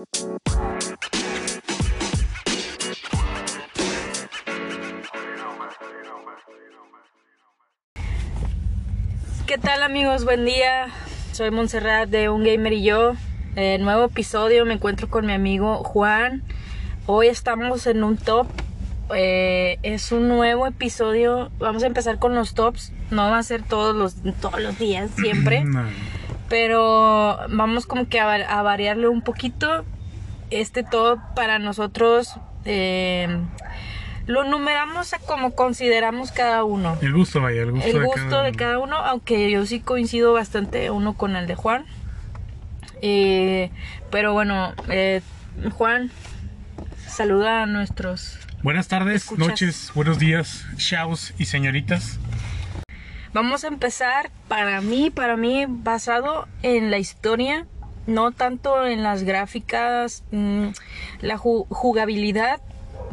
¿Qué tal amigos? Buen día. Soy Montserrat de Un Gamer y yo. Eh, nuevo episodio, me encuentro con mi amigo Juan. Hoy estamos en un top. Eh, es un nuevo episodio. Vamos a empezar con los tops. No va a ser todos los, todos los días, siempre. Pero vamos como que a, va- a variarle un poquito. Este top para nosotros eh, lo numeramos a como consideramos cada uno El gusto, vaya, el gusto, el de, gusto cada de uno. cada uno, aunque yo sí coincido bastante uno con el de Juan. Eh, pero bueno, eh, Juan, saluda a nuestros. Buenas tardes, Escuchas. noches, buenos días, chavos y señoritas. Vamos a empezar para mí, para mí, basado en la historia, no tanto en las gráficas, mm, la ju- jugabilidad.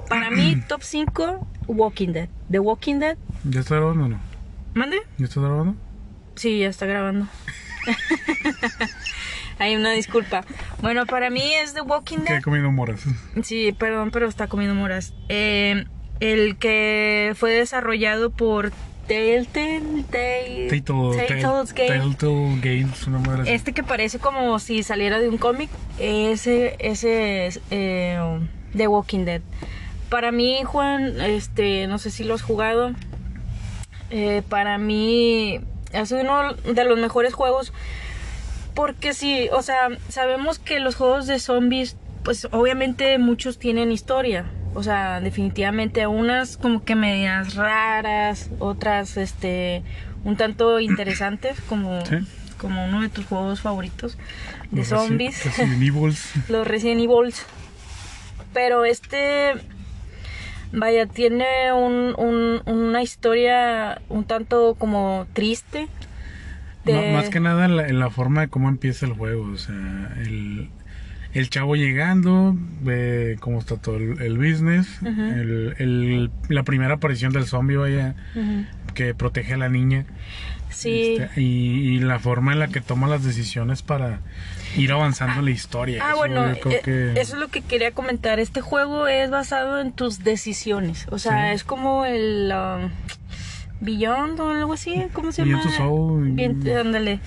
Para mí, top 5, Walking Dead. The Walking Dead. ¿Ya está grabando o no? ¿Mande? ¿Ya está grabando? Sí, ya está grabando. Hay una disculpa. Bueno, para mí es The Walking Que Dead. comido moras. Sí, perdón, pero está comiendo moras. Eh, el que fue desarrollado por Telltale. Games, una madre. Este que parece como si saliera de un cómic. Ese, ese es eh, The Walking Dead. Para mí, Juan, este, no sé si lo has jugado. Eh, para mí es uno de los mejores juegos. Porque sí, o sea, sabemos que los juegos de zombies, pues obviamente muchos tienen historia. O sea, definitivamente unas como que medias raras, otras este un tanto interesantes como, Sí. como uno de tus juegos favoritos de Los zombies. Resident Evils. los Resident Evil. Pero este, vaya, tiene un, un- una historia un tanto como triste. de- Más que nada en la, en la forma de cómo empieza el juego. O sea, el, el chavo llegando, ve cómo está todo el, el business. Ujú. el, el- la primera aparición del zombie, vaya, que protege a la niña. Sí. Este, y, y la forma en la que toma las decisiones para ir avanzando la historia. Ah, Eso bueno, eh, que- eso es lo que quería comentar. Este juego es basado en tus decisiones. O sea, Sí. es como el um, Beyond o algo así. ¿Cómo se llama? Beyond Two Soul. Bien, ándale.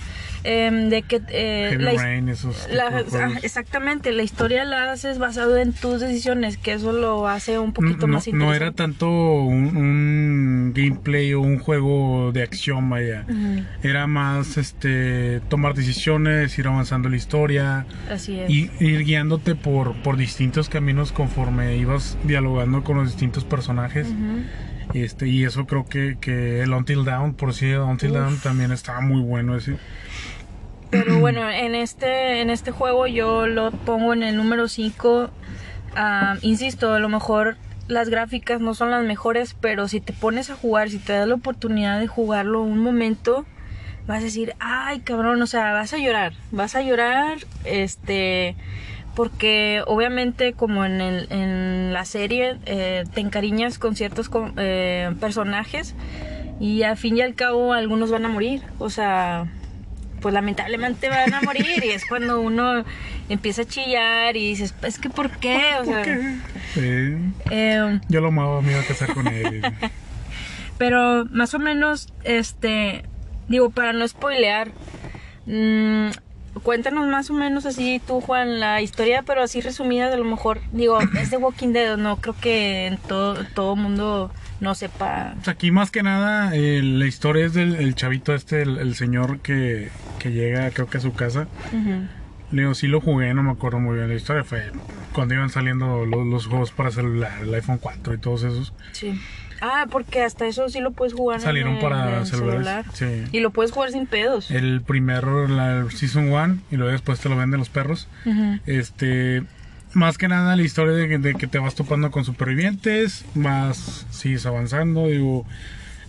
Em, de que eh, Heavy la Rain, esos la- ah, exactamente, la historia la haces basado en tus decisiones, que eso lo hace un poquito no, más no interesante. era tanto un, un gameplay o un juego de acción, vaya. Era más este tomar decisiones, ir avanzando la historia Así es. y ir guiándote por, por distintos caminos conforme ibas dialogando con los distintos personajes. Este, y eso creo que, que el Until Down, por si Until Uf. Down también estaba muy bueno ese. Pero bueno, en este, en este juego yo lo pongo en el número 5. insisto, a lo mejor las gráficas no son las mejores, pero si te pones a jugar, si te das la oportunidad de jugarlo un momento, vas a decir, ay cabrón, o sea, vas a llorar, vas a llorar, este, porque obviamente como en, el, en la serie eh, te encariñas con ciertos co- eh, personajes y al fin y al cabo algunos van a morir, o sea, pues lamentablemente van a morir y es cuando uno empieza a chillar y dices, es que ¿por qué? O sea, Sí. eh, Yo lo amaba, me iba a casar con él. pero más o menos, este, digo, para no spoilear, mm, cuéntanos más o menos así tú, Juan, la historia, pero así resumida de lo mejor, digo, es de Walking Dead, no creo que en todo, todo mundo no sepa. Pues aquí más que nada eh, la historia es del el chavito este, el, el señor que, que llega creo que a su casa. Ujú. Le digo, sí lo jugué, no me acuerdo muy bien la historia. Fue cuando iban saliendo los, los juegos para celular, el iPhone 4 y todos esos. Sí. Ah, porque hasta eso sí lo puedes jugar en Salieron el- para en el celulares. celular. Sí. Y lo puedes jugar sin pedos. El primero, la Season 1, y luego después te lo venden los perros. Este, más que nada la historia de, que- de que te vas topando con supervivientes, vas, sigues avanzando, digo,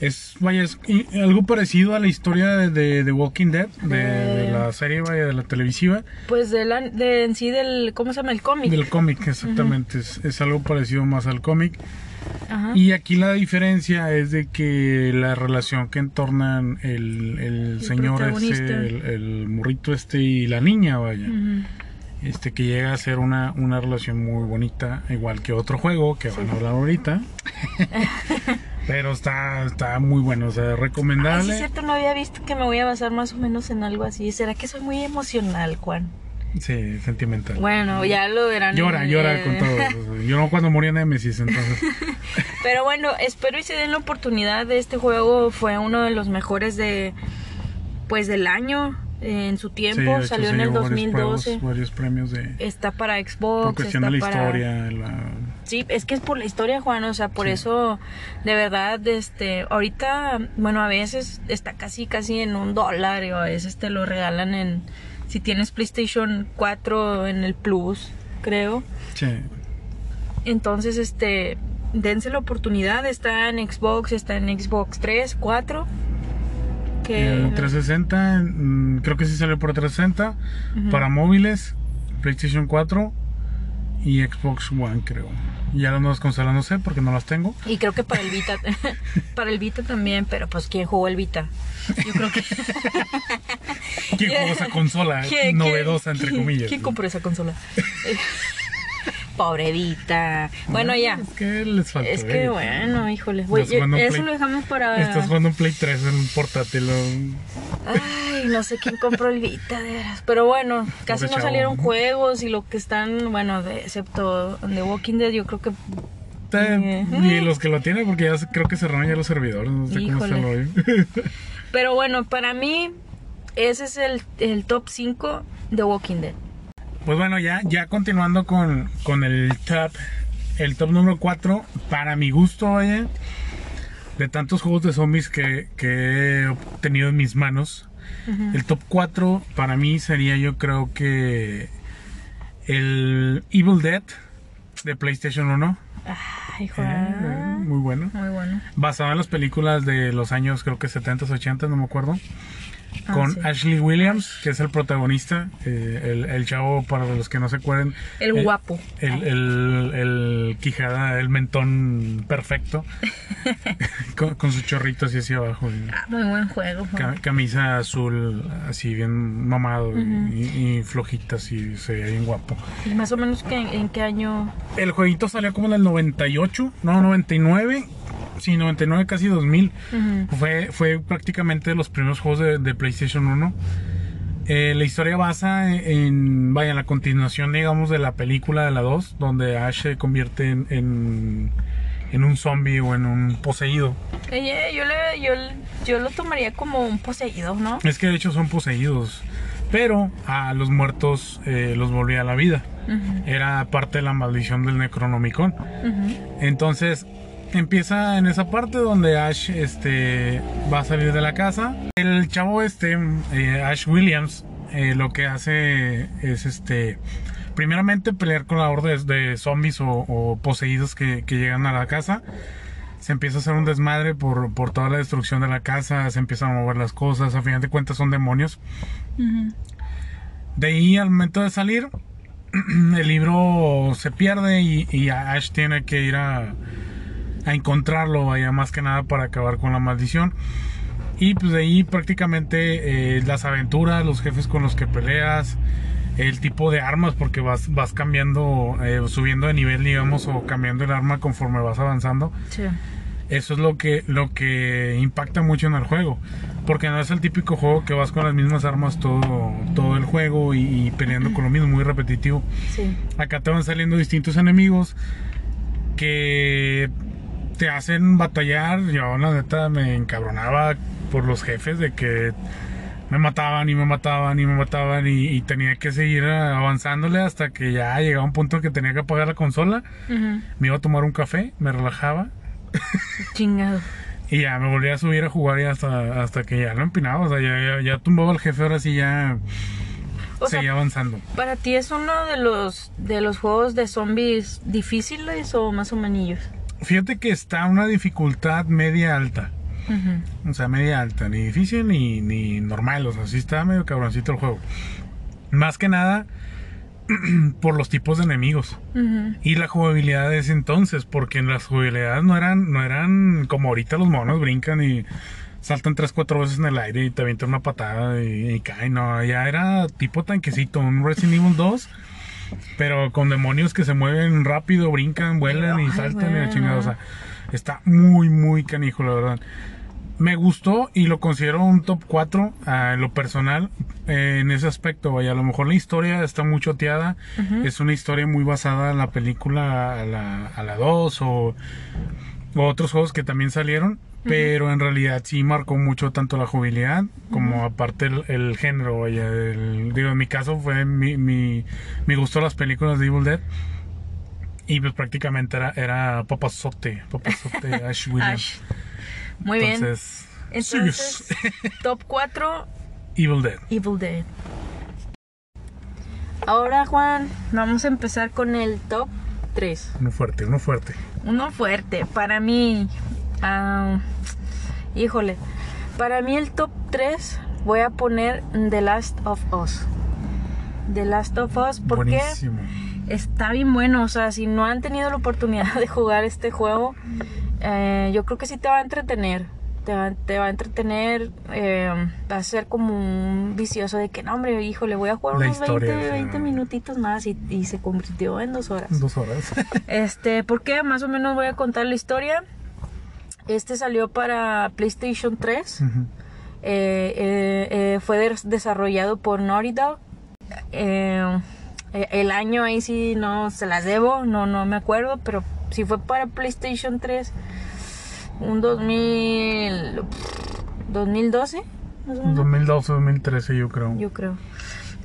es, vaya, es algo parecido a la historia de, de, de Walking Dead, de, de la serie, vaya, de la televisiva, Pues de, la, de en sí del, ¿cómo se llama? El cómic. del cómic, exactamente, es, es algo parecido más al cómic. Ajá. Y aquí la diferencia es de que la relación que entornan el, el señor protagonista. el, el morrito este y la niña, vaya. Este que llega a ser una, una relación muy bonita, igual que otro juego que van a hablar ahorita. Pero está, está muy bueno, o sea, Ay, sí, recomendable. es cierto, no había visto que me voy a basar más o menos en algo así. ¿Será que soy muy emocional, Juan? Sí, sentimental. Bueno, ya lo verán. Llora, en- llora eh, con todo. No cuando moría Nemesis, entonces. Pero bueno, espero y se den la oportunidad de este juego. Fue uno de los mejores de, pues, del año en su tiempo. Salió en el llevó varios 2012. juegos, varios premios de. Está para Por Xbox. cuestión está de la para... historia, la, Sí, es que es por la historia, Juan, o sea, por Sí. eso, de verdad, este, ahorita, bueno, a veces está casi, casi en un dólar, o a veces te lo regalan en, si tienes PlayStation 4 en el Plus, creo. sí. Entonces, este, dense la oportunidad, está en Xbox, está en Xbox 3, 4. Que En 360, mm, creo que sí salió por 360. Ujú. Para móviles, PlayStation 4 y Xbox One, creo. Ya las nuevas consolas no sé porque no las tengo. Y creo que para el Vita, para el Vita también, pero pues ¿quién jugó el Vita? Yo creo que... ¿Quién jugó esa consola ¿Quién- novedosa, quién- entre comillas? ¿Quién compró esa consola? Pobre Vita. Bueno, ya. Es que les faltó. Es que eh. bueno, híjole. Voy- Estás jugando un eso Play- lo dejamos para. Estás jugando un Play 3 en un portátil. Ay, no sé quién compró el Vita, de veras. Pero bueno, casi no chavo. salieron juegos y lo que están, bueno, de- excepto The Walking Dead, yo creo que. Y los que lo tienen, porque ya creo que cerraron ya los servidores. No sé cómo Híjole. rollo. Pero bueno, para mí, ese es el, el top 5 de Walking Dead. Pues bueno, ya, ya continuando con, con el top. El top número 4, para mi gusto, vaya, de tantos juegos de zombies que, que he obtenido en mis manos, el top 4 para mí sería yo creo que el Evil Dead de PlayStation 1. Ay, Eh, muy bueno. Muy bueno. Basado en las películas de los años creo que 70s, 80s, no me acuerdo. Ah, Con sí. Ashley Williams, que es el protagonista, eh, el, el chavo, para los que no se acuerden. El eh, guapo. El, el, el quijada, el mentón perfecto, con, con sus chorritos y así abajo. y Ah, muy buen juego. Ca- camisa azul, así bien mamado y, y flojita, así se veía bien guapo. ¿Y más o menos que, en qué año? El jueguito salió como en el 98, no, 99, sí, 99, casi 2000. Ujú. Fue, fue prácticamente los primeros juegos de, de PlayStation 1. Eh, la historia basa en, vaya, la continuación, digamos, de la película de la 2, donde Ash se convierte en, en, en un zombie o en un poseído. Oye, yo, le, yo, yo lo tomaría como un poseído, ¿no? Es que de hecho son poseídos, pero a los muertos eh, los volvía a la vida. Ujú, Era parte de la maldición del Necronomicon. ujú. Entonces empieza en esa parte donde Ash este, va a salir de la casa. El chavo este, eh, Ash Williams, eh, lo que hace es este, primeramente pelear con la horda de, zombies o, poseídos que, llegan a la casa. Se empieza a hacer un desmadre por, por toda la destrucción de la casa, se empiezan a mover las cosas, a final de cuentas son demonios. De ahí al momento de salir, el libro se pierde y Ash tiene que ir a, a encontrarlo, vaya más que nada para acabar con la maldición. Y pues de ahí prácticamente eh, las aventuras, los jefes con los que peleas, el tipo de armas, porque vas, vas cambiando, eh, subiendo de nivel, digamos, o cambiando el arma conforme vas avanzando. Sí. Eso es lo que, lo que impacta mucho en el juego. Porque no es el típico juego que vas con las mismas armas todo, todo el juego y, y peleando con lo mismo, muy repetitivo. Sí. Acá te van saliendo distintos enemigos que te hacen batallar. Yo la neta me encabronaba por los jefes de que me mataban y me mataban y me mataban y, y tenía que seguir avanzándole hasta que ya llegaba un punto que tenía que apagar la consola. Me iba a tomar un café, me relajaba Chingado. y ya me volví a subir a jugar y hasta, hasta que ya lo empinaba. O sea, ya, ya, ya tumbaba al jefe, ahora sí ya O sea, seguía avanzando. ¿para ti es uno de los de los juegos de zombies difíciles o más o menos? Fíjate que está una dificultad media alta. O sea, media alta, ni difícil ni, ni normal. O sea, sí está medio cabroncito el juego. Más que nada por los tipos de enemigos. Ujú. Y la jugabilidad de ese entonces, porque en las jugabilidades no eran, no eran como ahorita los monos brincan y saltan tres, cuatro veces en el aire y te avientan una patada y, y caen. No, ya era tipo tanquecito, un Resident Evil 2 pero con demonios que se mueven rápido, brincan, vuelan y saltan y la chingada. O sea, está muy, muy canijo, la verdad. Me gustó y lo considero un top 4 en lo personal eh, en ese aspecto. Vaya, a lo mejor la historia está muy choteada. Es una historia muy basada en la película a la, a la 2 o, o otros juegos que también salieron. Pero en realidad sí marcó mucho tanto la jubilidad como aparte el, el género. Vaya, el- digo, en mi caso fue mi, mi, me gustó las películas de Evil Dead. Y pues prácticamente era, era papazote, papazote Ash Williams. Ash. Muy bien. Entonces, Entonces, top 4, Evil Dead. Evil Dead. Ahora, Juan, vamos a empezar con el top 3. Uno fuerte, uno fuerte. Uno fuerte. Para mí, ah, híjole, para mí el top 3 voy a poner The Last of Us. The Last of Us, porque Buenísimo. está bien bueno. O sea, si no han tenido la oportunidad de jugar este juego, eh, yo creo que sí te va a entretener. Te va, te va a entretener, eh, va a ser como un vicioso de que no, hombre, híjole, voy a jugar La unos historia, 20, o sea. 20 minutitos más y, y se convirtió en dos horas. Dos horas. Este, porque más o menos voy a contar la historia. Este salió para PlayStation 3. Ujú. Eh, eh, eh, fue des- desarrollado por Naughty Dog. El año ahí sí no se las debo, no, no me acuerdo, pero si fue para PlayStation 3, un 2000, 2012, más o menos. 2012, 2013 yo creo. Yo creo.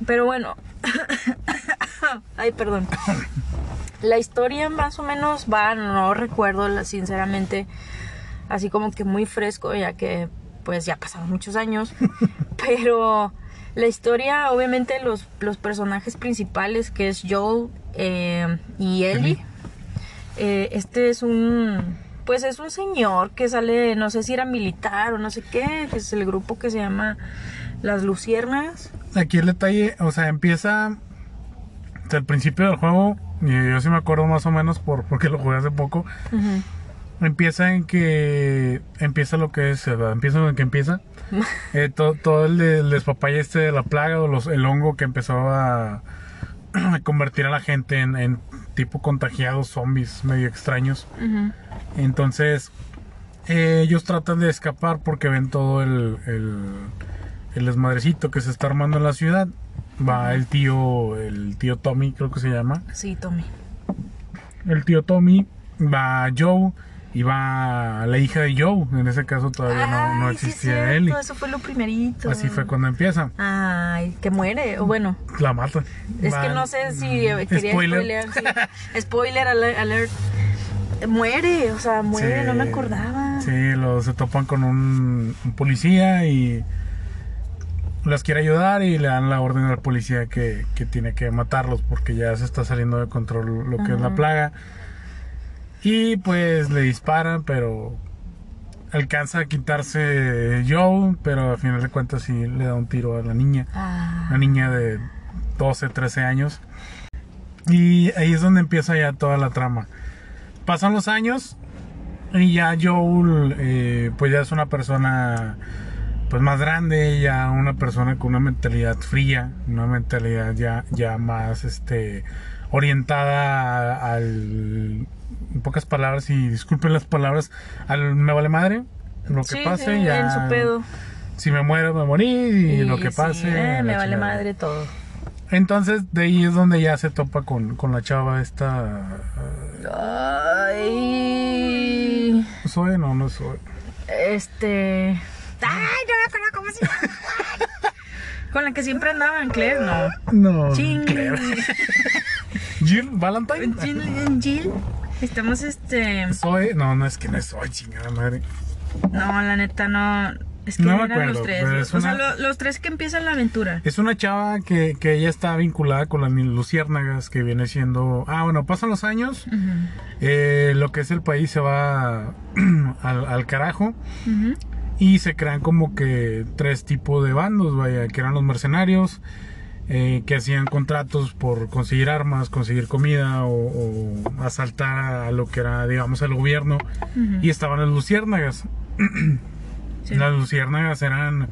Pero bueno. Ay, perdón. La historia más o menos va, no recuerdo sinceramente, así como que muy fresco, ya que pues ya pasaron muchos años. Pero la historia, obviamente los, los personajes principales, que es Joel eh, y Ellie, eh, este es un, pues es un señor que sale, no sé si era militar o no sé qué, que es el grupo que se llama Las Luciernas. Aquí el detalle, o sea, empieza al principio del juego, y yo sí me acuerdo más o menos por porque lo jugué hace poco. Ujú. Empieza en que empieza lo que es, ¿verdad? empieza en que empieza. Eh, to- todo el, el despapalle este de la plaga o los, el hongo que empezó a, a convertir a la gente en, en tipo contagiados, zombies medio extraños. Entonces, eh, ellos tratan de escapar porque ven todo el, el, el desmadrecito que se está armando en la ciudad. Va el tío, el tío Tommy, creo que se llama. Sí, Tommy. El tío Tommy, va Joe va la hija de Joe. En ese caso todavía no, no Ay, sí es existía. Eso fue lo primerito. Así fue cuando empieza. Ay, que muere. O bueno, La mata. es Va- que no sé si eh, quería Spoiler. spoilear. sí. Spoiler alert. Muere, o sea, muere, Sí. no me acordaba. Sí, lo, se topan con un, un policía y las quiere ayudar y le dan la orden al policía que, que tiene que matarlos porque ya se está saliendo de control lo que es la Ajá. plaga. Y pues le disparan, pero alcanza a quitarse Joe, pero al final de cuentas sí le da un tiro a la niña. Ah, Una niña de 12, 13 años. Y ahí es donde empieza ya toda la trama. Pasan los años y ya Joel eh, pues ya es una persona pues más grande, ya una persona con una mentalidad fría, una mentalidad ya, ya más este orientada al en pocas palabras y disculpen las palabras, al me vale madre, lo que sí, pase sí, ya en su pedo. si me muero me morí y, lo que sí, pase eh, me vale chingada. madre todo. Entonces de ahí es donde ya se topa con, con la chava esta Ay. soy no no soy Este. Ay, no me acuerdo cómo se llama. Con la que siempre andaban, Claire, no. no Ching. Claire. Jill Valentine Jill, Jill. Estamos este. soy no no es que no soy chingada madre No, la neta no. Es que No me eran acuerdo, los tres. es O sea, lo- los tres que empiezan la aventura. es una chava que, que ella está vinculada con las luciérnagas que viene siendo ah bueno pasan los años eh, lo que es el país se va al, al carajo. Y se crean como que tres tipos de bandos, vaya, que eran los mercenarios, eh, que hacían contratos por conseguir armas, conseguir comida o, o asaltar a lo que era, digamos, al gobierno. Y estaban las luciérnagas. Sí. Las luciérnagas eran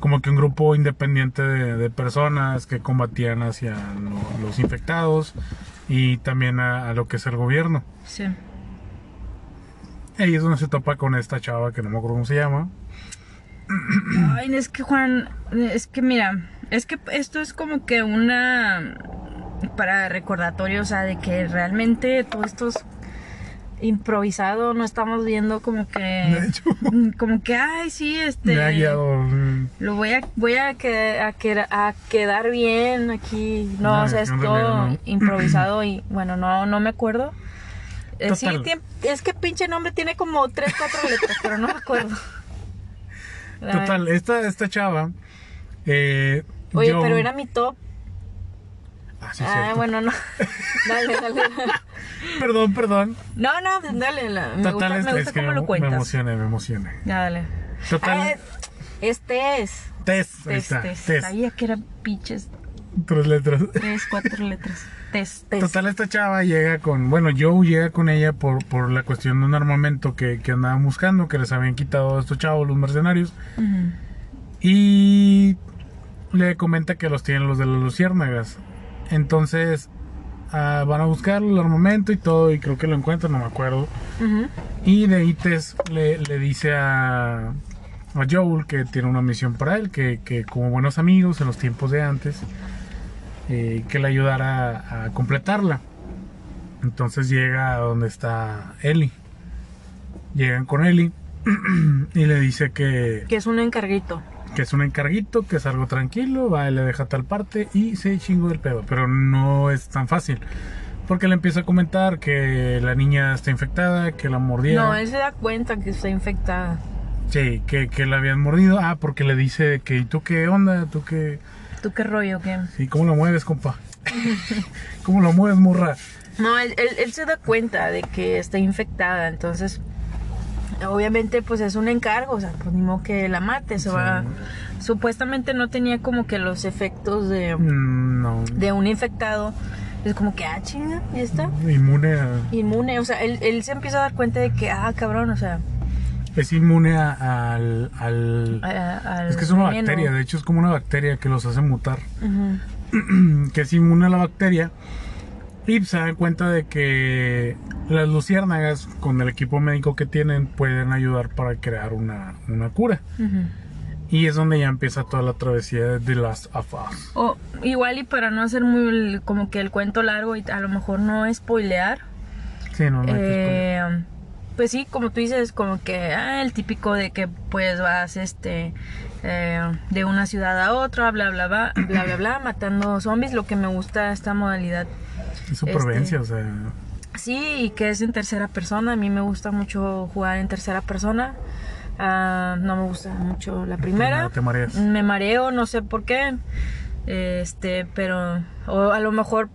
como que un grupo independiente de, de personas que combatían hacia lo- los infectados y también a, a lo que es el gobierno. Sí. Ahí es donde se topa con esta chava que no me acuerdo cómo se llama. Ay, es que Juan, es que mira, es que esto es como que una para recordatorio, o sea, de que realmente todo esto es improvisado, no estamos viendo como que De hecho, como que ay, sí, este me ha guiado. mm, lo voy a voy a, que- a, que- a quedar bien aquí. No, No, o sea, es todo no. improvisado y bueno, no no me acuerdo. Eh, sí, es que pinche nombre tiene como tres, cuatro letras, pero no me acuerdo. Total, esta, esta chava. Eh, Oye, yo- pero era mi top. Ah, sí, ah, cierto. bueno, no. Dale, dale. Perdón, perdón. No, no, dale. la- me Total, gusta, es, me gusta cómo me, lo me emocioné, me emocioné. Ya, dale. Total, Ah, este es. test, ahí Test, está. Sabía que eran pinches Tres letras. tres, cuatro letras. Test, test. Total, esta chava llega con, bueno, Joe llega con ella por, por la cuestión de un armamento que, que andaban buscando, que les habían quitado a estos chavos, los mercenarios, y le comenta que los tienen los de las luciérnagas. Entonces, ah, van a buscar el armamento y todo, y creo que lo encuentran, no me acuerdo. Y de Tess le, le dice a, a Joel que tiene una misión para él, que, que como buenos amigos en los tiempos de antes, eh, que le ayudara a, a completarla. Entonces llega a donde está Ellie. Llegan con Ellie y le dice que, Que es un encarguito. Que es un encarguito, que es algo tranquilo, va y le deja tal parte y se chingó el pedo. Pero no es tan fácil. Porque le empieza a comentar que la niña está infectada, que la mordieron. No, él se da cuenta que está infectada. Sí, que, que la habían mordido. Ah, porque le dice que, ¿y tú qué onda? ¿Tú qué? ¿Tú qué rollo qué? Sí, ¿cómo lo mueves, compa? ¿Cómo lo mueves, morra? No, él, él, él se da cuenta de que está infectada, entonces obviamente pues es un encargo, o sea, pues ni modo que la mate, se Sí. va... Supuestamente no tenía como que los efectos de, Mm, No. de un infectado, es como que, ah, chinga, ya está, Inmune a... inmune, o sea, él, él se empieza a dar cuenta de que, ah, cabrón, o sea, Es inmune a- al... al- a- al es que es una veneno. bacteria, de hecho es como una bacteria que los hace mutar. Ujú. que es inmune a la bacteria. Y se dan cuenta de que las luciérnagas, con el equipo médico que tienen, pueden ayudar para crear una, una cura. Ujú. Y es donde ya empieza toda la travesía de The Last of Us. O igual y para no hacer muy como que el cuento largo y a lo mejor no spoilear, Sí, no, no hay que. Eh, pues sí, como tú dices, como que ah, el típico de que pues vas este eh, de una ciudad a otra, bla bla bla, bla bla bla, matando zombies, lo que me gusta esta modalidad. Es supervivencia, este, o sea. Sí, y que es en tercera persona, a mí me gusta mucho jugar en tercera persona. Ah, no me gusta mucho la primera. No, te mareas. Me mareo, no sé por qué. Este, pero o a lo mejor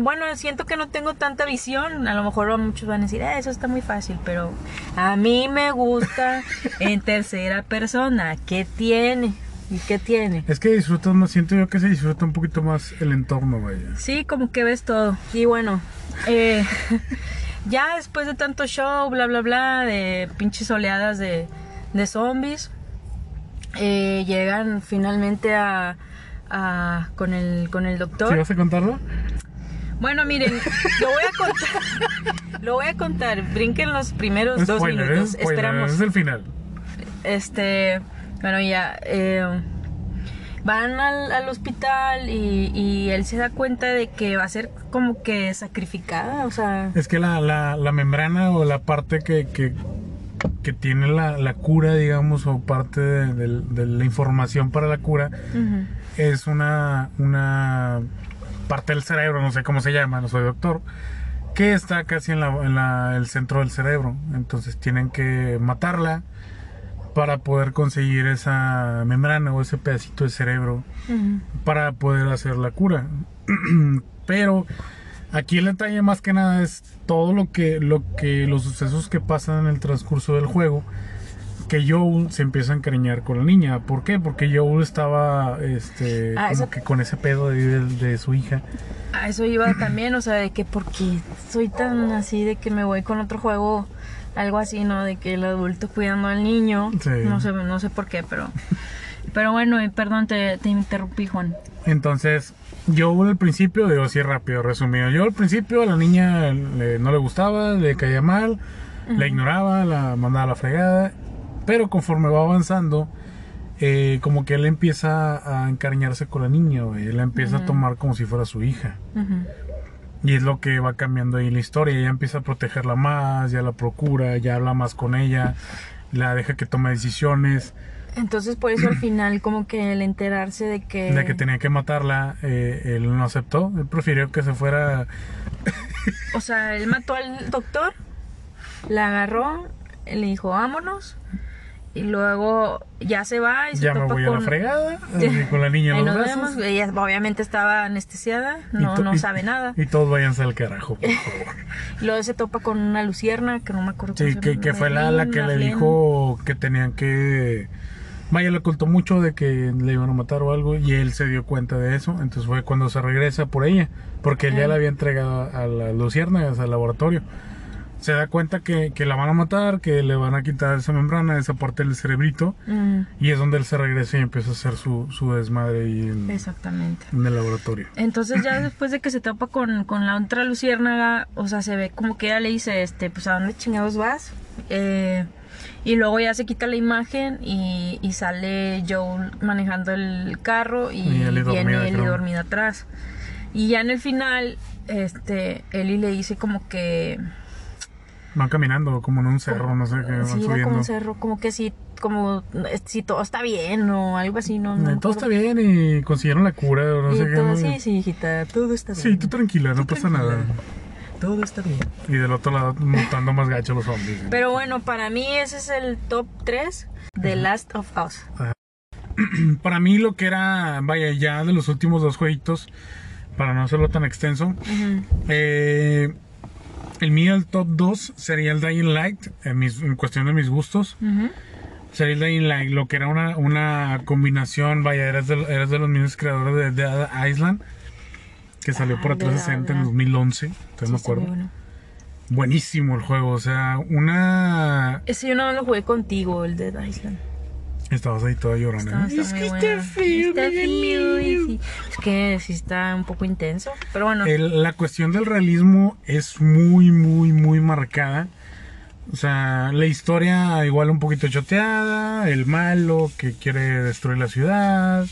bueno, siento que no tengo tanta visión. A lo mejor muchos van a decir, "Ah, eso está muy fácil, pero a mí me gusta en tercera persona. ¿Qué tiene? ¿Y qué tiene? Es que disfrutas más, siento yo que se disfruta un poquito más el entorno, vaya. Sí, como que ves todo. Y bueno, eh, ya después de tanto show, bla, bla, bla, de pinches oleadas de, de zombies, eh, llegan finalmente a, a- con, el, con el doctor. ¿Sí vas a contarlo? Bueno, miren, lo voy a contar. Lo voy a contar. Brinquen los primeros dos Spoiler, minutos. es spoiler, Esperamos. es el final. Este, bueno, ya, eh, van al, al hospital y, y él se da cuenta de que va a ser como que sacrificada, o sea, Es que la, la, la membrana o la parte que, que, que tiene la, la cura, digamos, o parte de, de- de la información para la cura, es una, una parte del cerebro, no sé cómo se llama, no soy doctor, que está casi en, la, en la- el centro del cerebro. Entonces tienen que matarla para poder conseguir esa membrana o ese pedacito de cerebro para poder hacer la cura. Pero aquí el detalle más que nada es todo lo que, lo que, los sucesos que pasan en el transcurso del juego. Que Joel se empieza a encariñar con la niña. ¿Por qué? Porque Joel estaba este, Ah, como que con ese pedo de, de su hija. A eso iba también, o sea, de que porque soy tan así de que me voy con otro juego, algo así, ¿no? De que el adulto cuidando al niño, Sí. no sé, no sé por qué, pero, pero bueno, perdón, te, te interrumpí, Juan. Entonces, yo al principio, digo así rápido, resumido. Yo al principio a la niña le- no le gustaba, le caía mal, la ignoraba, la mandaba a la fregada. Pero conforme va avanzando, eh, como que él empieza a encariñarse con la niña, güey. Él la empieza a tomar como si fuera su hija. Ujú. Y es lo que va cambiando ahí la historia. Ella empieza a protegerla más, ya la procura, ya habla más con ella, la deja que tome decisiones. Entonces por eso al final como que el enterarse de que... De que tenía que matarla, eh, él no aceptó. Él prefirió que se fuera. O sea, él mató al doctor, la agarró, le dijo vámonos y luego ya se va y se Ya me topa voy a con... la fregada. con la niña en los brazos. vemos. Ella obviamente estaba anestesiada, no, no sabe nada. Y todos váyanse al carajo, por favor. Luego se topa con una lucierna que no me acuerdo Sí, que, que fue la, la que le dijo que tenían que. Vaya, le ocultó mucho de que le iban a matar o algo y él se dio cuenta de eso. Entonces fue cuando se regresa por ella, porque él ya Ah. la había entregado a las luciérnagas al laboratorio. Se da cuenta que, que la van a matar, que le van a quitar esa membrana, esa parte del cerebrito, Mm, y es donde él se regresa y empieza a hacer su, su desmadre ahí en, exactamente. en el laboratorio. Entonces ya después de que se topa con, con la otra luciérnaga, o sea, se ve como que ella le dice, este, pues a dónde chingados vas. Eh, y luego ya se quita la imagen y, y sale Joel manejando el carro y, Y Ellie viene dormida, Ellie dormida atrás. Y ya en el final, este, Ellie le dice como que... Van caminando como en un cerro, no sé qué, van Sí, subiendo. como un cerro, como que si, como, eh, si todo está bien o algo así, no, no Eh, Todo está bien y consiguieron la cura, o no Y sé qué. todo, ¿no? sí, sí, hijita, todo está bien. Sí, tú tranquila, no pasa nada. Todo está bien. Y del otro lado montando más gachos los zombies. Pero bueno, para mí ese es el top 3 de Last of Us. Para mí lo que era, vaya, ya de los últimos dos jueguitos, para no hacerlo tan extenso, eh, el mío, el top 2, sería el Dying Light, en, mis- en cuestión de mis gustos. Sería el Dying Light, lo que era una, una combinación, vaya, eres de, eres de los mismos creadores de Dead Island, que salió Ah, por Dead 360 en Island. 2011, entonces Sí, me acuerdo. bueno. Buenísimo el juego, o sea, una... Ese yo no lo jugué contigo, el Dead Island. Estabas ahí toda llorando. Es que está feo, Está y sí. Es que sí está un poco intenso. Pero bueno, El- la cuestión del realismo es muy, muy, muy marcada. O sea, la historia igual un poquito choteada, el malo que quiere destruir la ciudad,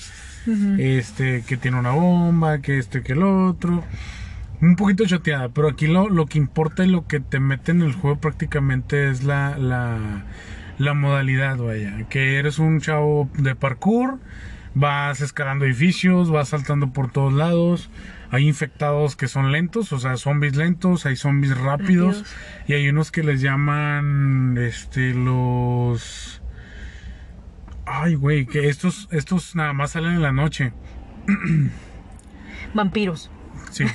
este que tiene una bomba, que este que el otro. Un poquito choteada, pero aquí lo, lo que importa y lo que te mete en el juego prácticamente es la, la, la modalidad, vaya. Que eres un chavo de parkour, vas escalando edificios, vas saltando por todos lados. Hay infectados que son lentos, o sea, zombies lentos, hay zombies rápidos, Rápidos. y hay unos que les llaman este los Ay, güey, que estos estos nada más salen en la noche. vampiros. Sí.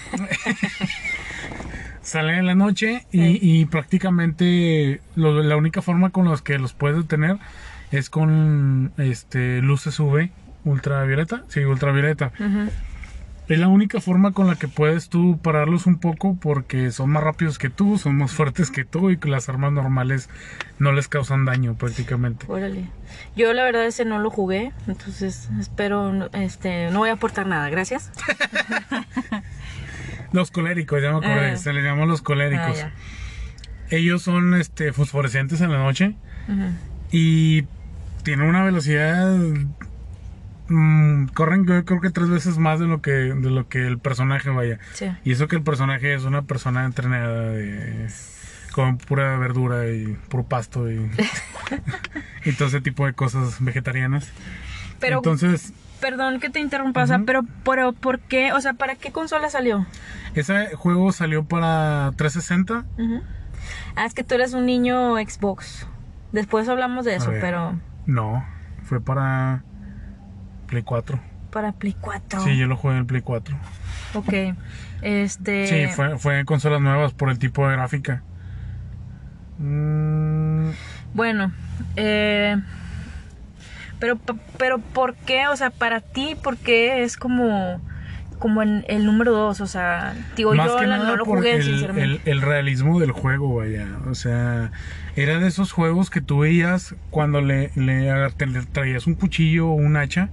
Salen en la noche y, Sí. y prácticamente lo- la única forma con los que los puedes detener es con este luces UV ultravioleta. Sí, ultravioleta. Es la única forma con la que puedes tú pararlos un poco porque son más rápidos que tú, son más fuertes que tú y las armas normales no les causan daño prácticamente. Órale. Yo la verdad ese no lo jugué, entonces espero, no- este, no voy a aportar nada, gracias. Los coléricos, ya me acordé, Ah. se les llaman los Ah, coléricos. ya. Ellos son este fosforescentes en la noche. Y tiene una velocidad. mm, corren yo creo que tres veces más de lo que de lo que el personaje vaya. Sí. Y eso que el personaje es una persona entrenada de, con pura verdura y puro pasto y, y todo ese tipo de cosas vegetarianas. Pero, Entonces, perdón que te interrumpa, o sea, pero, pero, ¿por qué? O sea, ¿para qué consola salió? ese juego salió para 360. Ujú. Ah, es que tú eres un niño Xbox. Después hablamos de eso, ver. pero No, fue para Play 4. para Play 4. Sí, yo lo jugué en Play 4. Ok. Este. Sí, fue, fue en consolas nuevas por el tipo de gráfica. Mm, Bueno, eh, pero, pero ¿por qué? O sea, para ti, ¿por qué es como, como en el número 2? O sea, digo, más yo que la- nada no lo jugué, el, sinceramente. el- el realismo del juego, vaya. O sea, era de esos juegos que tú veías cuando le, le, le traías un cuchillo o un hacha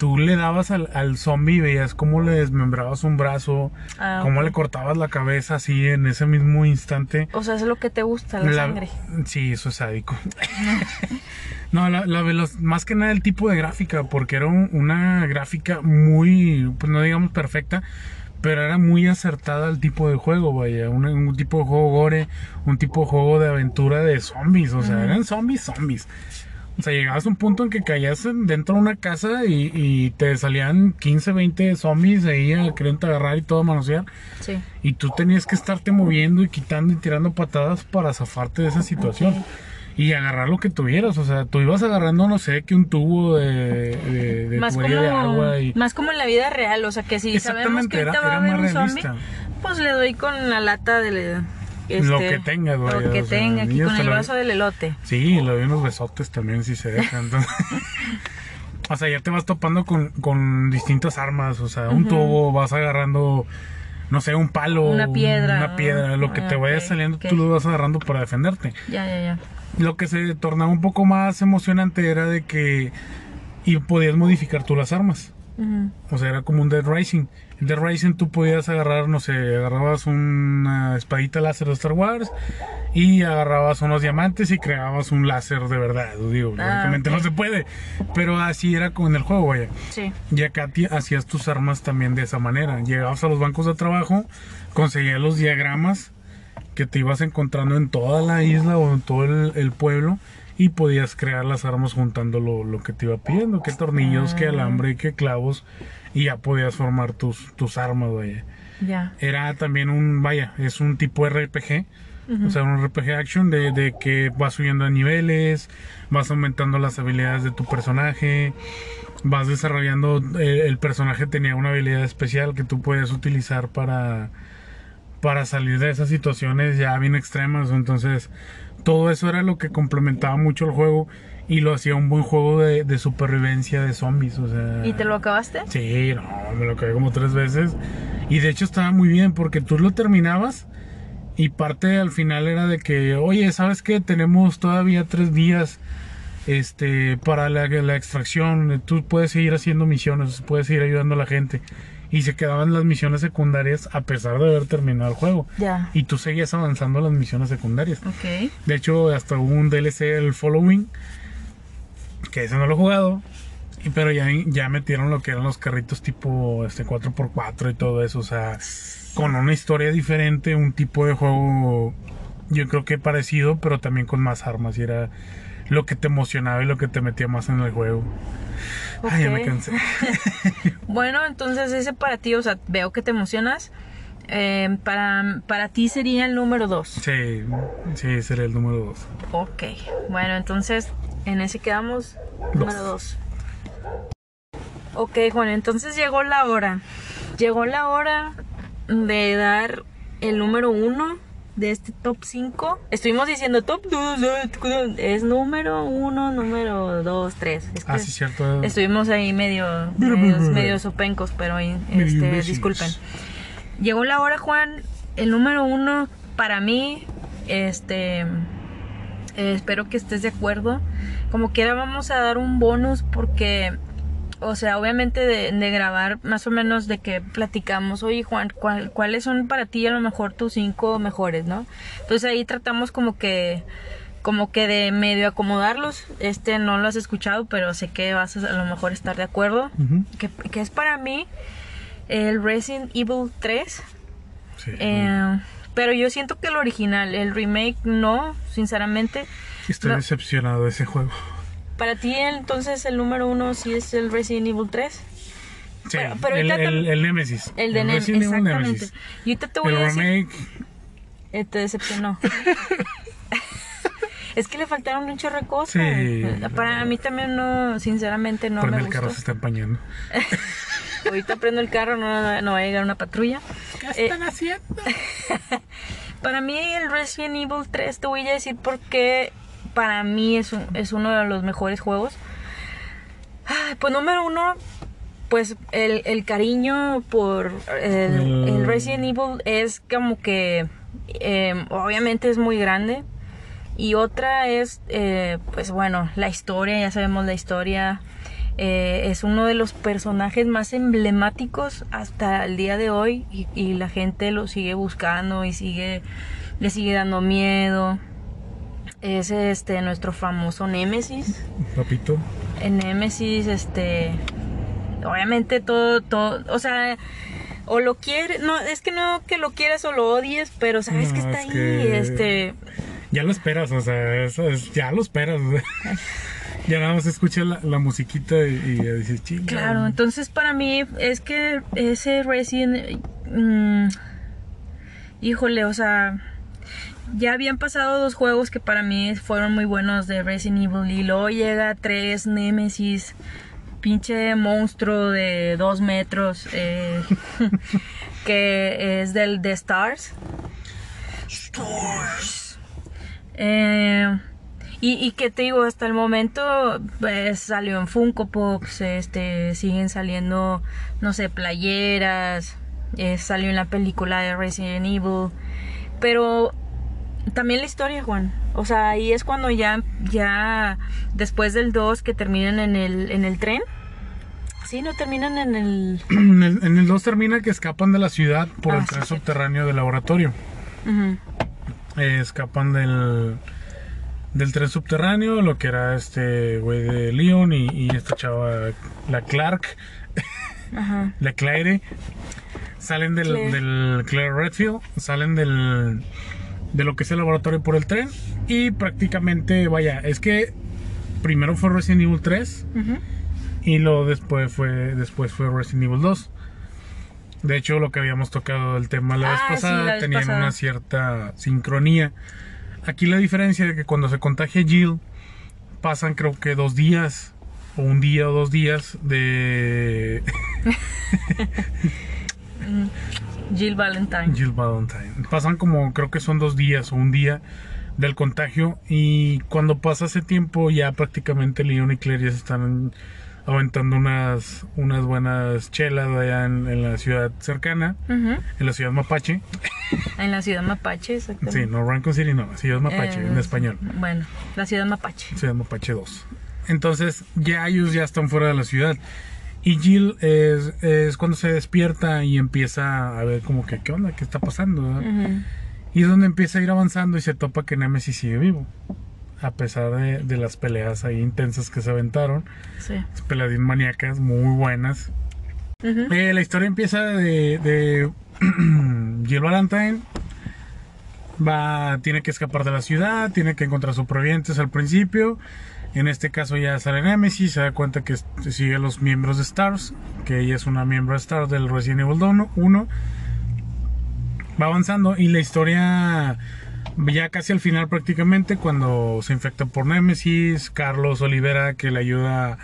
tú le dabas al, al zombie y veías cómo le desmembrabas un brazo, Ah, cómo le cortabas la cabeza así en ese mismo instante. O sea, es lo que te gusta, la, La- sangre. Sí, eso es sádico. no, la, la velo- más que nada el tipo de gráfica, porque era un- una gráfica muy, pues no digamos perfecta, pero era muy acertada al tipo de juego, vaya. Un, un tipo de juego gore, un tipo de juego de aventura de zombies, o sea, eran zombies, zombies. O sea, llegabas a un punto en que caías en- dentro de una casa y, y te salían 15, 20 zombies ahí a quererte agarrar y todo a manosear. Sí. Y tú tenías que estarte moviendo y quitando y tirando patadas para zafarte de esa situación. Y agarrar lo que tuvieras. O sea, tú ibas agarrando, no sé, que un tubo de, de, de Más como, de agua. Y... más como en la vida real, o sea que si sabemos que era, ahorita va a haber un zombie, pues le doy con la lata de Lo que tengas, Lo vaya, que o sea, tenga, aquí con el lo- vaso del elote. Sí, le doy unos besotes también si se dejan. entonces- o sea, ya te vas topando con, con distintas armas. O sea, un Ujú. tubo, vas agarrando, no sé, un palo. Una piedra, Una piedra. Lo que ah, te vaya ok, saliendo, ok. tú lo vas agarrando para defenderte. Ya, ya, ya. Lo que se tornaba un poco más emocionante era de que y podías modificar tú las armas. Ujú. O sea, era como un Dead Rising. En Dead Rising tú podías agarrar, no sé, agarrabas una espadita láser de Star Wars y agarrabas unos diamantes y creabas un láser de verdad. Digo, Ah, lógicamente no se puede, pero así era con el juego, vaya. Sí. Y acá hacías tus armas también de esa manera. Llegabas a los bancos de trabajo, conseguías los diagramas que te ibas encontrando en toda la isla o en todo el, el pueblo y podías crear las armas juntando lo, lo que te iba pidiendo, qué tornillos, qué Ah. alambre, qué clavos y ya podías formar tus, tus armas, vaya. Ya. Era también un, vaya, es un tipo RPG, o sea, un RPG action de, de que vas subiendo de niveles, vas aumentando las habilidades de tu personaje, vas desarrollando, eh, el personaje tenía una habilidad especial que tú puedes utilizar para, para salir de esas situaciones ya bien extremas, entonces todo eso era lo que complementaba mucho el juego y lo hacía un buen juego de, de supervivencia de zombies, o sea... ¿Y te lo acabaste? Sí, no, me lo caí como tres veces. Y de hecho estaba muy bien porque tú lo terminabas y parte al final era de que, oye, ¿sabes qué? Tenemos todavía tres días este, para la, la extracción. Tú puedes seguir haciendo misiones, puedes seguir ayudando a la gente. Y se quedaban las misiones secundarias a pesar de haber terminado el juego. Ya. Y tú seguías avanzando las misiones secundarias. Ok. De hecho, hasta hubo un DLC, el Following, que ese no lo he jugado, pero ya, ya metieron lo que eran los carritos tipo este 4x4 y todo eso, o sea, con una historia diferente, un tipo de juego, yo creo que parecido, pero también con más armas, y era lo que te emocionaba y lo que te metía más en el juego. Ay, ya me cansé. Bueno, entonces ese para ti, o sea, veo que te emocionas. Eh, para, para ti sería el número 2. Sí, sí, sería el número 2. Ok. Bueno, entonces en ese quedamos. Número 2. Ok, Juan, entonces llegó la hora. Llegó la hora de dar el número 1 de este top 5. Estuvimos diciendo top 2, es número 1, número 2, 3. Es que Ah, sí, cierto. Estuvimos ahí medio, bru, medio, sopencos, pero este, disculpen. Llegó la hora, Juan. El número uno para mí, este, eh, espero que estés de acuerdo. Como quiera vamos a dar un bonus porque, o sea, obviamente de, de grabar más o menos de que platicamos, oye Juan, ¿cuál- ¿cuáles son para ti a lo mejor tus cinco mejores, no? Entonces ahí tratamos como que como que de medio acomodarlos. Este no lo has escuchado, pero sé que vas a, a lo mejor estar de acuerdo. Que, que es para mí el Resident Evil 3. Sí. eh, pero yo siento que el original, el remake no, sinceramente. Estoy no. decepcionado de ese juego. Para ti entonces el número uno sí es el Resident Evil 3. Sí, Pero- pero el, el, el Nemesis. El de Nem, Resident Evil exactamente. Nemesis. Y ahorita te voy El a decir. remake, eh, te decepcionó. es que le faltaron un chorro de cosas. Sí. Para mí también no, sinceramente no prende me el carro, se está empañando. Ahorita prendo el carro, no, no va a llegar una patrulla. ¿Qué Eh, haciendo? Para mí el Resident Evil 3 te voy a decir por qué para mí es, un- es uno de los mejores juegos. Pues número uno, pues el, el cariño por el, Mm. el Resident Evil es como que eh, obviamente es muy grande. Y otra es, eh, pues bueno, la historia, ya sabemos la historia. Eh, es uno de los personajes más emblemáticos hasta el día de hoy y, y la gente lo sigue buscando y sigue le sigue dando miedo. Es este nuestro famoso Némesis. Papito. En Némesis, este. Obviamente todo, todo. O sea. O lo quieres. No, es que no que lo quieras o lo odies, pero sabes No, que está es ahí. que- Este. Ya lo esperas, o sea, eso es- ya lo esperas. ya nada más escuchas la, la musiquita y, y ya dices, chinga. Claro, entonces para mí es que ese Resident. mm, híjole, o sea. Ya habían pasado dos juegos que para mí fueron muy buenos de Resident Evil. Y luego llega tres Nemesis. Pinche monstruo de dos metros. eh, que es del de Stars. Stars. Eh, y, y que te digo, hasta el momento pues, salió en Funko Pops, este, siguen saliendo, no sé, playeras, eh, salió en la película de Resident Evil, pero también la historia, Juan. O sea, ahí es cuando ya, ya después del 2 que terminan en el, en el tren. Sí, no terminan en el... En el, en el 2 termina que escapan de la ciudad por Ah, el tren sí. subterráneo del laboratorio. Eh, escapan del, del tren subterráneo, lo que era este güey de Leon y, y esta chava, la Clark, Ajá. la Claire. Salen del, Claire. del Claire Redfield, salen del, de lo que es el laboratorio por el tren y prácticamente, vaya, es que primero fue Resident Evil 3 Ujú. y luego después fue, después fue Resident Evil 2. De hecho, lo que habíamos tocado el tema la vez Ah, sí, pasada la vez tenían pasada. una cierta sincronía. Aquí la diferencia es que cuando se contagia Jill, pasan creo que dos días, o un día o dos días de Jill Valentine. Jill Valentine. Pasan como creo que son dos días o un día del contagio y cuando pasa ese tiempo ya prácticamente Leon y Claire ya se están aventando unas, unas buenas chelas allá en, en la ciudad cercana, Ujú. en la ciudad Mapache. En la ciudad Mapache, exactamente. Sí, no Rankin City, no, ciudad Mapache, Eh, en español. Bueno, la ciudad Mapache. Ciudad Mapache 2. Entonces ya ellos ya están fuera de la ciudad. Y Jill es, es cuando se despierta y empieza a ver como que, ¿qué onda? ¿Qué está pasando? Ujú. Y es donde empieza a ir avanzando y se topa que Nemesis sigue vivo. A pesar de, de las peleas ahí intensas que se aventaron. Sí. Peleas maníacas, muy buenas. Eh, la historia empieza de, de Jill Valentine. Va, tiene que escapar de la ciudad, tiene que encontrar supervivientes al principio. En este caso ya sale Nemesis, se da cuenta que sigue a los miembros de Stars, que ella es una miembro de Stars del Resident Evil 1. Va avanzando y la historia ya casi al final prácticamente cuando se infecta por Nemesis, Carlos Olivera que le ayuda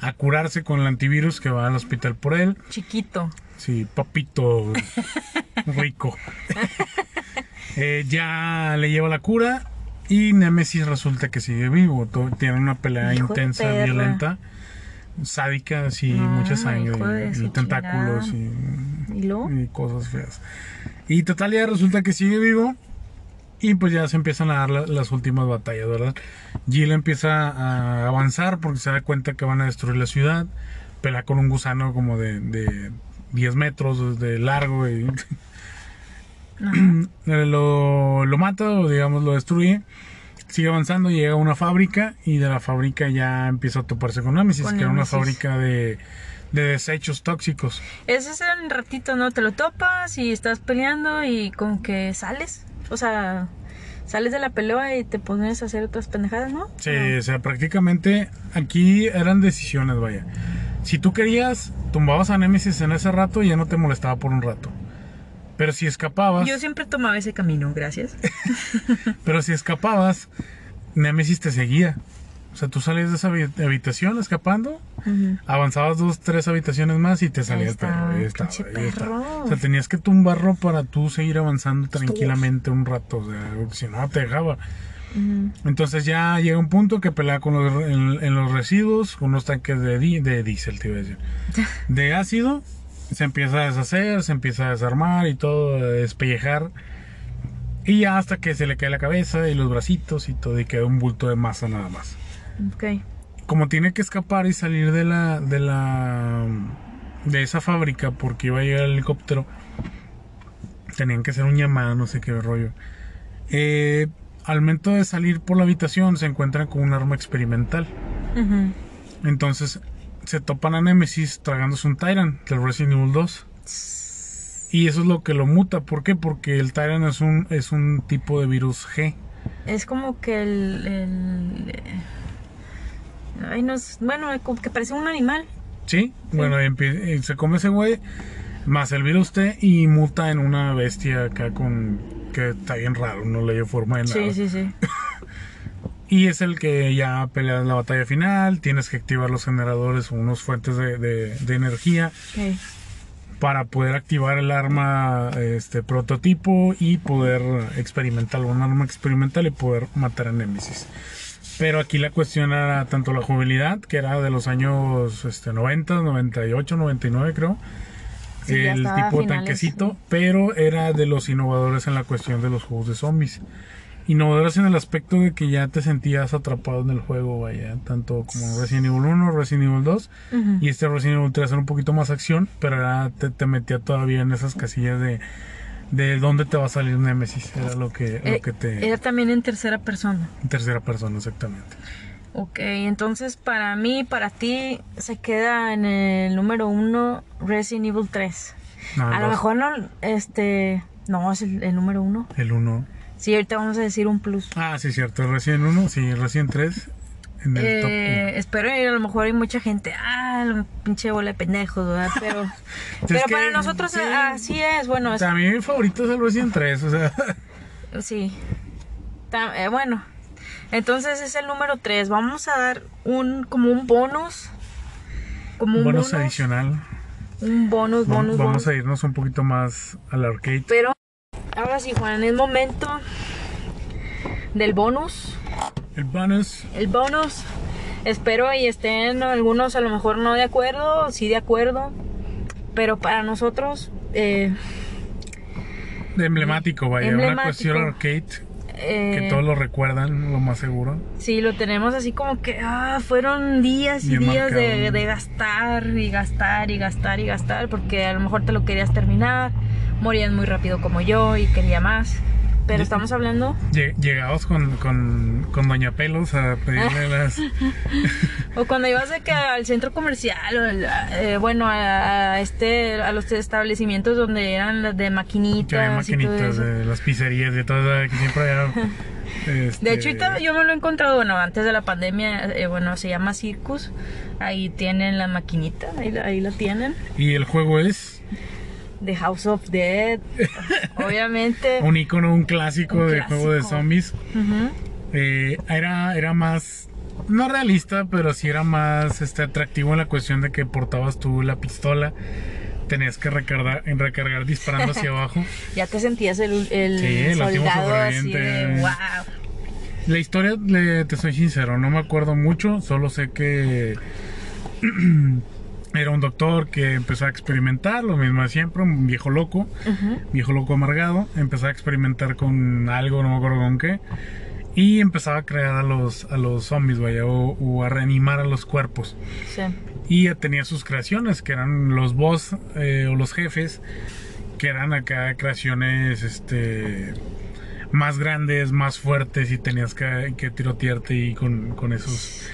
a curarse con el antivirus que va al hospital por él. Chiquito. Sí, papito rico. Eh, ya le lleva la cura y Nemesis resulta que sigue vivo. Tiene una pelea Hijo intensa, violenta, sádica, así, mucha sangre y, tentáculos y, ¿Y luego? y cosas feas. Y total ya resulta que sigue vivo y pues ya se empiezan a dar la- las últimas batallas, ¿verdad? Jill empieza a avanzar porque se da cuenta que van a destruir la ciudad. Pelea con un gusano como de, de 10 metros de largo y lo, lo mata o digamos lo destruye. Sigue avanzando, llega a una fábrica y de la fábrica ya empieza a toparse con Nemesis, Con que era una fábrica de, de desechos tóxicos. Ese es el ratito, ¿no? Te lo topas y estás peleando y como que sales. O sea, sales de la pelea y te pones a hacer otras pendejadas, ¿no? Sí, o sea, prácticamente aquí eran decisiones, vaya. Si tú querías, tumbabas a Nemesis en ese rato y ya no te molestaba por un rato. Pero si escapabas, Yo siempre tomaba ese camino, gracias. pero si escapabas, Nemesis te seguía. O sea, tú salías de esa habi- habitación escapando, Ujú. avanzabas dos, tres habitaciones más y te salía el estaba, perro. Ahí estaba, pinche ahí estaba. perro. O sea, tenías que tumbarlo para tú seguir avanzando tranquilamente un rato. O sea, si no, te dejaba. Ujú. Entonces ya llega un punto que pelea con los, en, en los residuos, con unos tanques de, di- de diésel, te iba a decir. De ácido, se empieza a deshacer, se empieza a desarmar y todo, a despellejar. Y ya hasta que se le cae la cabeza y los bracitos y todo, y queda un bulto de masa nada más. Ok. como tiene que escapar y salir de la de la de esa fábrica porque iba a llegar el helicóptero tenían que hacer un llamado no sé qué rollo eh, al momento de salir por la habitación se encuentran con un arma experimental Ujú. entonces se topan a Nemesis tragándose un Tyrant del Resident Evil 2 y eso es lo que lo muta ¿por qué? porque el Tyrant es un es un tipo de virus G Es como que el. el eh, ay, no es- bueno, como que parece un animal. Sí, bueno, y empie- y se come ese güey, más el virus T y muta en una bestia acá con que está bien raro, no le dio forma de nada. Sí, sí, sí. Y es el que ya pelea en la batalla final, tienes que activar los generadores o unas fuentes de, de- de energía para poder activar el arma este prototipo y poder experimentar un arma experimental y poder matar a Nemesis. Pero aquí la cuestión era tanto la jugabilidad, que era de los años este, 90, 98, 99 creo. Sí, el tipo finales, tanquecito, pero era de los innovadores en la cuestión de los juegos de zombies. Innovadores en el aspecto de que ya te sentías atrapado en el juego, vaya, tanto como Resident Evil 1, Resident Evil 2 Ujú. y este Resident Evil 3 era un poquito más acción, pero era, te, te metía todavía en esas casillas de, de dónde te va a salir Nemesis. Era lo que, Eh, lo que te. Era también en tercera persona. En tercera persona, exactamente. Ok, entonces para mí, para ti, se queda en el número uno Resident Evil 3. No, a lo mejor no, este, no, es el, el número uno. El 1. Sí, ahorita vamos a decir un plus. Ah, sí, cierto. Resident 1, sí, Resident 3 en el Eh, top espero y a lo mejor hay mucha gente, ah, la pinche bola de pendejos, ¿verdad? Pero, pero que- para nosotros sí. eh, así es, bueno, 1. O es- sea, a mí mi favorito es el Resident 3. O sea, sí. Eh, bueno, entonces es el número 3. Vamos a dar un, como un bonus. Como un bonus bonus. adicional. Un bonus, bonus, Vamos bonus. a irnos un poquito más al arcade. Pero ahora sí, Juan, es momento del bonus. El bonus. El bonus. Espero y estén algunos a lo mejor no de acuerdo, sí de acuerdo. Pero para nosotros, eh, Emblemático, vaya. Una Emblemático. cuestión arcade eh, que todos lo recuerdan, lo más seguro. sí, lo tenemos así como que, ah, fueron días y días de, de gastar y gastar y gastar y gastar, porque a lo mejor te lo querías terminar, morías muy rápido como yo y quería más. Pero estamos hablando, Lle- Llegados con, con, con Doña Pelos a pedirle las. o cuando ibas de que al centro comercial, o el- eh, bueno, a, a este, a los establecimientos donde eran las de maquinitas. Todo maquinitas de las pizzerías de todas, que siempre este, De hecho, ahorita yo me lo he encontrado, bueno, antes de la pandemia, eh, bueno, se llama Circus. Ahí tienen la maquinita, ahí, ahí la tienen. Y el juego es The House of Dead, obviamente. un icono, un clásico Un de juego de zombies. Eh, era, era más. No realista, pero sí era más este, atractivo en la cuestión de que portabas tú la pistola. Tenías que recargar, en recargar disparando hacia abajo. Ya te sentías el, el Sí, el soldado así de wow. La historia, le- te soy sincero, no me acuerdo mucho, solo sé que era un doctor que empezó a experimentar, lo mismo de siempre, un viejo loco, viejo loco amargado, empezó a experimentar con algo, no me acuerdo con qué, y empezaba a crear a los, a los zombies, vaya, o, o a reanimar a los cuerpos. Sí. Y ya tenía sus creaciones, que eran los boss eh, o los jefes, que eran acá creaciones este más grandes, más fuertes y tenías que, que tirotearte y con, con esos...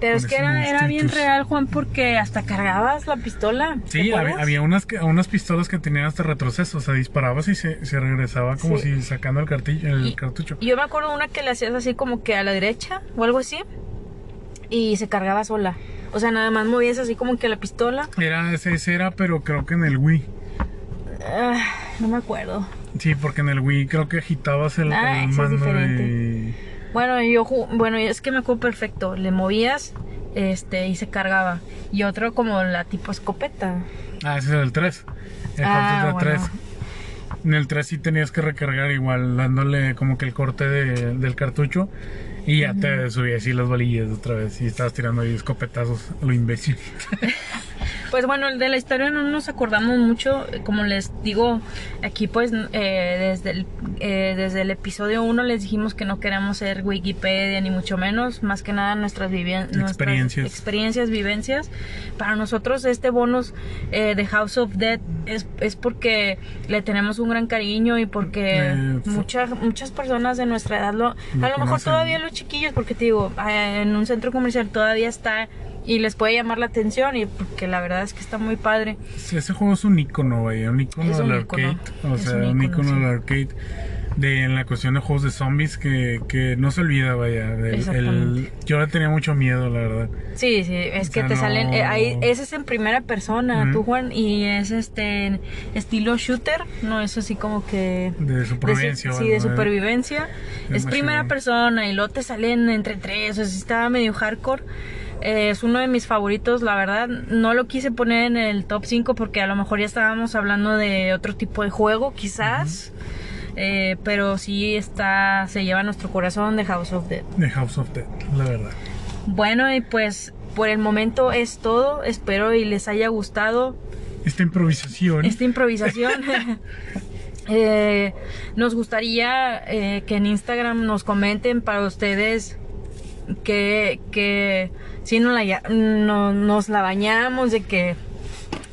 Pero es que era, era bien real, Juan, porque hasta cargabas la pistola. ¿te Sí, había, había unas, que- unas pistolas que tenían hasta retroceso, o sea, disparabas y se, se regresaba como Sí. si sacando el, cartillo, el Y- cartucho. Y Yo me acuerdo una que le hacías así como que a la derecha o algo así. Y se cargaba sola. O sea, nada más movías así como que la pistola. Era, ese, ese era, pero creo que en el Wii. Ah, no me acuerdo. Sí, porque en el Wii creo que agitabas el, Ah, el es mando diferente. y... Bueno, yo bueno, es que me acuerdo perfecto. Le movías este y se cargaba. Y otro como la tipo escopeta. Ah, ese es el 3. El Ah, bueno. 3. En el 3 sí tenías que recargar igual, dándole como que el corte de- del cartucho. Y ya te subías así las balillas otra vez. Y estabas tirando ahí escopetazos, lo imbécil. Pues bueno, de la historia no nos acordamos mucho. Como les digo, aquí pues eh, desde, el, eh, desde el episodio 1 les dijimos que no queremos ser Wikipedia ni mucho menos. Más que nada nuestras, experiencias. experiencias, vivencias. Para nosotros este bonus eh, de House of Dead es, es porque le tenemos un gran cariño y porque muchas, muchas personas de nuestra edad lo... A lo mejor todavía los chiquillos, porque te digo, en un centro comercial todavía está y les puede llamar la atención y porque la verdad es que está muy padre. ese juego es un icono, vaya, un icono del arcade, o sea, un icono, del arcade de en la cuestión de juegos de zombies que, que no se olvida, vaya. El, yo le tenía mucho miedo, la verdad. Sí, sí, es que te salen. Eh, ahí, ese es en primera persona, tú, Juan, y es este estilo shooter, no es así como que. De supervivencia. sí, de supervivencia. Es primera persona y luego te salen entre tres, o sea, estaba medio hardcore. Eh, es uno de mis favoritos, la verdad. No lo quise poner en el top 5 porque a lo mejor ya estábamos hablando de otro tipo de juego, quizás. Eh, pero sí está, se lleva nuestro corazón de House of Dead. De House of Dead, la verdad. Bueno, y pues por el momento es todo. Espero y les haya gustado. Esta improvisación. Esta improvisación. Eh, nos gustaría que en Instagram nos comenten para ustedes que, que si no la, no, nos la bañamos, de que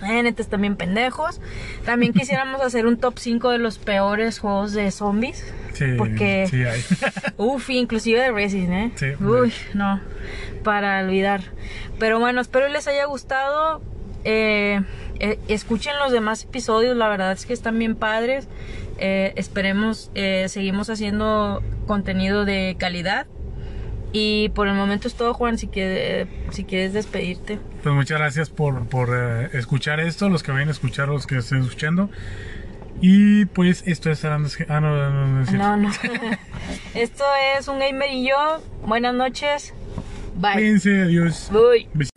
eh, netas también pendejos. También quisiéramos hacer un top 5 de los peores juegos de zombies. Sí, porque, sí hay. Uf, inclusive de Resident, ¿eh? Sí, Uy, no, para olvidar. Pero bueno, espero les haya gustado. Eh, eh, escuchen los demás episodios, la verdad es que están bien padres. Eh, esperemos, seguimos haciendo contenido de calidad. Y por el momento es todo, Juan, si, quieres, si quieres despedirte. Pues muchas gracias por, por eh, escuchar esto, los que vayan a escuchar, los que estén escuchando. Y pues esto es Ah, no, no, no, no, no. esto es un gamer y yo. Buenas noches. Bye. Cuídense, adiós. Bye.